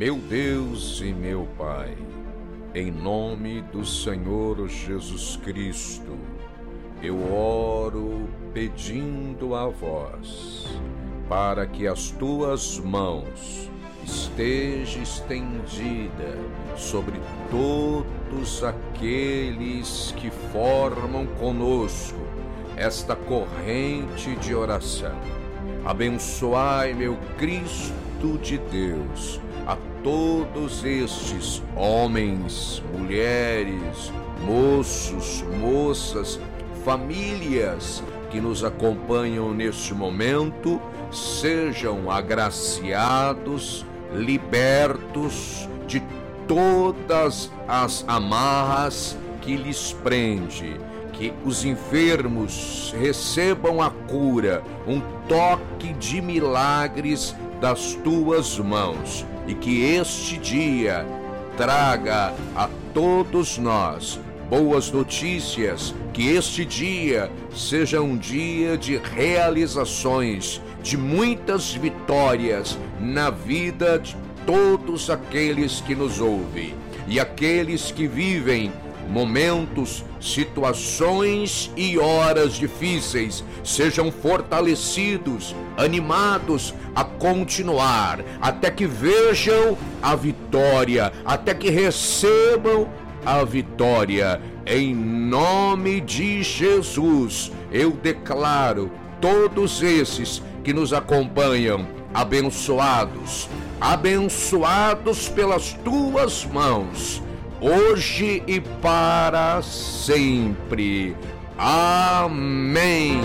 Meu Deus e meu Pai, em nome do Senhor Jesus Cristo, eu oro pedindo a vós para que as tuas mãos esteja estendida sobre todos aqueles que formam conosco esta corrente de oração. Abençoai, meu Cristo de Deus, a todos estes homens, mulheres, moços, moças, famílias que nos acompanham neste momento, sejam agraciados, libertos de todas as amarras que lhes prende, que os enfermos recebam a cura, um toque de milagres das tuas mãos e que este dia traga a todos nós boas notícias, que este dia seja um dia de realizações, de muitas vitórias na vida de todos aqueles que nos ouvem e aqueles que vivem momentos, situações e horas difíceis sejam fortalecidos, animados a continuar, até que vejam a vitória, até que recebam a vitória. Em nome de Jesus, eu declaro todos esses que nos acompanham abençoados, abençoados pelas tuas mãos, hoje e para sempre. Amém.